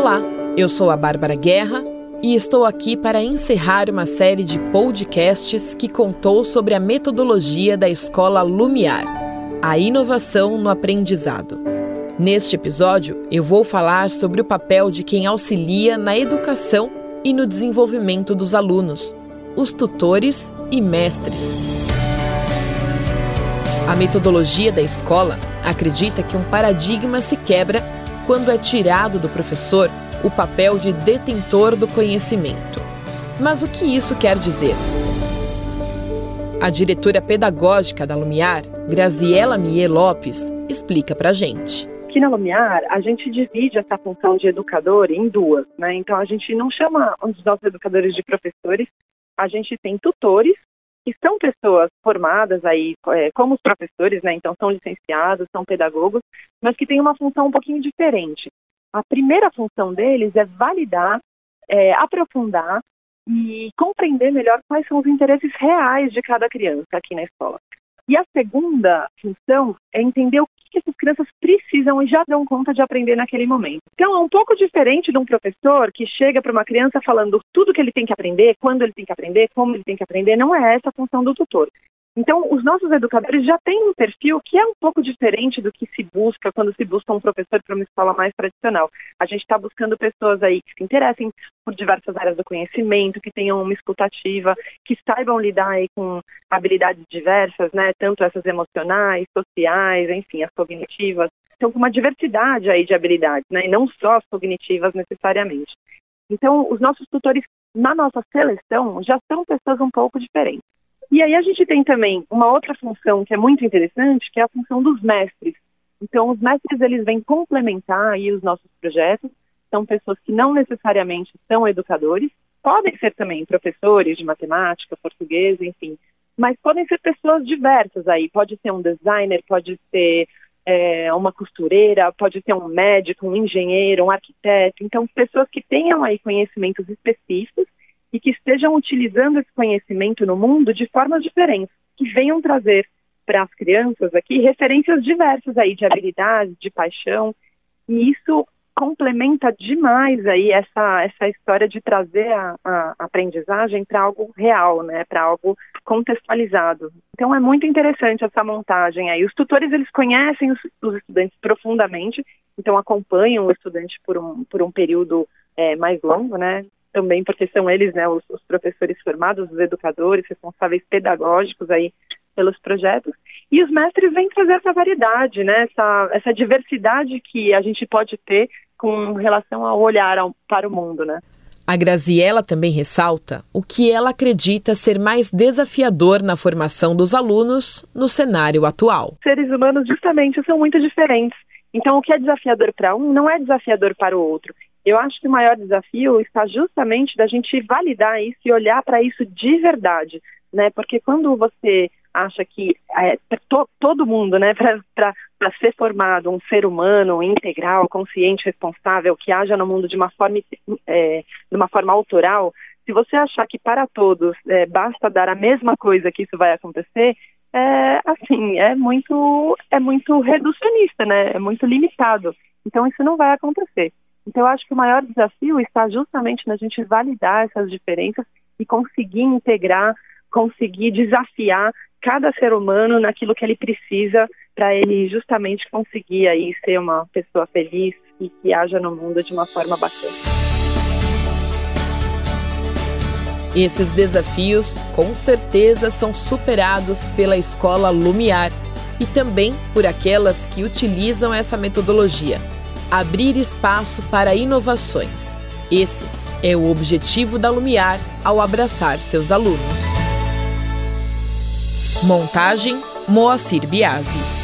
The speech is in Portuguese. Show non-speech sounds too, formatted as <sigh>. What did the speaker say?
Olá, eu sou a Bárbara Guerra e estou aqui para encerrar uma série de podcasts que contou sobre a metodologia da escola Lumiar, a inovação no aprendizado. Neste episódio, eu vou falar sobre o papel de quem auxilia na educação e no desenvolvimento dos alunos, os tutores e mestres. A metodologia da escola acredita que um paradigma se quebra quando é tirado do professor o papel de detentor do conhecimento. Mas o que isso quer dizer? A diretora pedagógica da Lumiar, Graziela Mier Lopes, explica pra gente. Aqui na Lumiar, a gente divide essa função de educador em duas, né? Então a gente não chama os nossos educadores de professores, a gente tem tutores, que são pessoas formadas aí é, como os professores, né? Então são licenciados, são pedagogos, mas que têm uma função um pouquinho diferente. A primeira função deles é validar, é, aprofundar e compreender melhor quais são os interesses reais de cada criança aqui na escola. E a segunda função é entender o que essas crianças precisam e já dão conta de aprender naquele momento. Então, é um pouco diferente de um professor que chega para uma criança falando tudo que ele tem que aprender, quando ele tem que aprender, como ele tem que aprender. Não é essa a função do tutor. Então, os nossos educadores já têm um perfil que é um pouco diferente do que se busca quando se busca um professor para uma escola mais tradicional. A gente está buscando pessoas aí que se interessem por diversas áreas do conhecimento, que tenham uma escutativa, que saibam lidar aí com habilidades diversas, né? Tanto essas emocionais, sociais, enfim, as cognitivas. Então, com uma diversidade aí de habilidades, né? E não só as cognitivas necessariamente. Então, os nossos tutores na nossa seleção já são pessoas um pouco diferentes. E aí a gente tem também uma outra função que é muito interessante, que é a função dos mestres. Então, os mestres eles vêm complementar aí os nossos projetos. São pessoas que não necessariamente são educadores, podem ser também professores de matemática, português, enfim, mas podem ser pessoas diversas aí. Pode ser um designer, pode ser é, uma costureira, pode ser um médico, um engenheiro, um arquiteto. Então, pessoas que tenham aí conhecimentos específicos e que estejam utilizando esse conhecimento no mundo de formas diferentes, que venham trazer para as crianças aqui referências diversas aí de habilidades, de paixão, e isso complementa demais aí essa, essa história de trazer a, a aprendizagem para algo real, né, para algo contextualizado. Então é muito interessante essa montagem aí. Os tutores eles conhecem os, os estudantes profundamente, então acompanham o estudante por um, por um período é, mais longo, né, também porque são eles, né, os, os, professores formados, os educadores, responsáveis pedagógicos aí pelos projetos. E os mestres vêm trazer essa variedade, né, essa, essa diversidade que a gente pode ter com relação ao olhar ao, para o mundo, né. A Graziella também ressalta o que ela acredita ser mais desafiador na formação dos alunos no cenário atual. Seres humanos justamente são muito diferentes. Então, o que é desafiador para um não é desafiador para o outro. Eu acho que o maior desafio está justamente da gente validar isso e olhar para isso de verdade, né? Porque quando você acha que é, to, todo mundo, né, <laughs> para ser formado um ser humano integral, consciente, responsável, que haja no mundo de uma forma, é, de uma forma autoral, se você achar que para todos é, basta dar a mesma coisa que isso vai acontecer, é assim, é muito, é muito reducionista, né? É muito limitado. Então isso não vai acontecer. Então, eu acho que o maior desafio está justamente na gente validar essas diferenças e conseguir integrar, conseguir desafiar cada ser humano naquilo que ele precisa para ele justamente conseguir aí ser uma pessoa feliz e que haja no mundo de uma forma bacana. Esses desafios, com certeza, são superados pela escola Lumiar e também por aquelas que utilizam essa metodologia abrir espaço para inovações. Esse é o objetivo da Lumiar ao abraçar seus alunos. Montagem Moacir Biasi.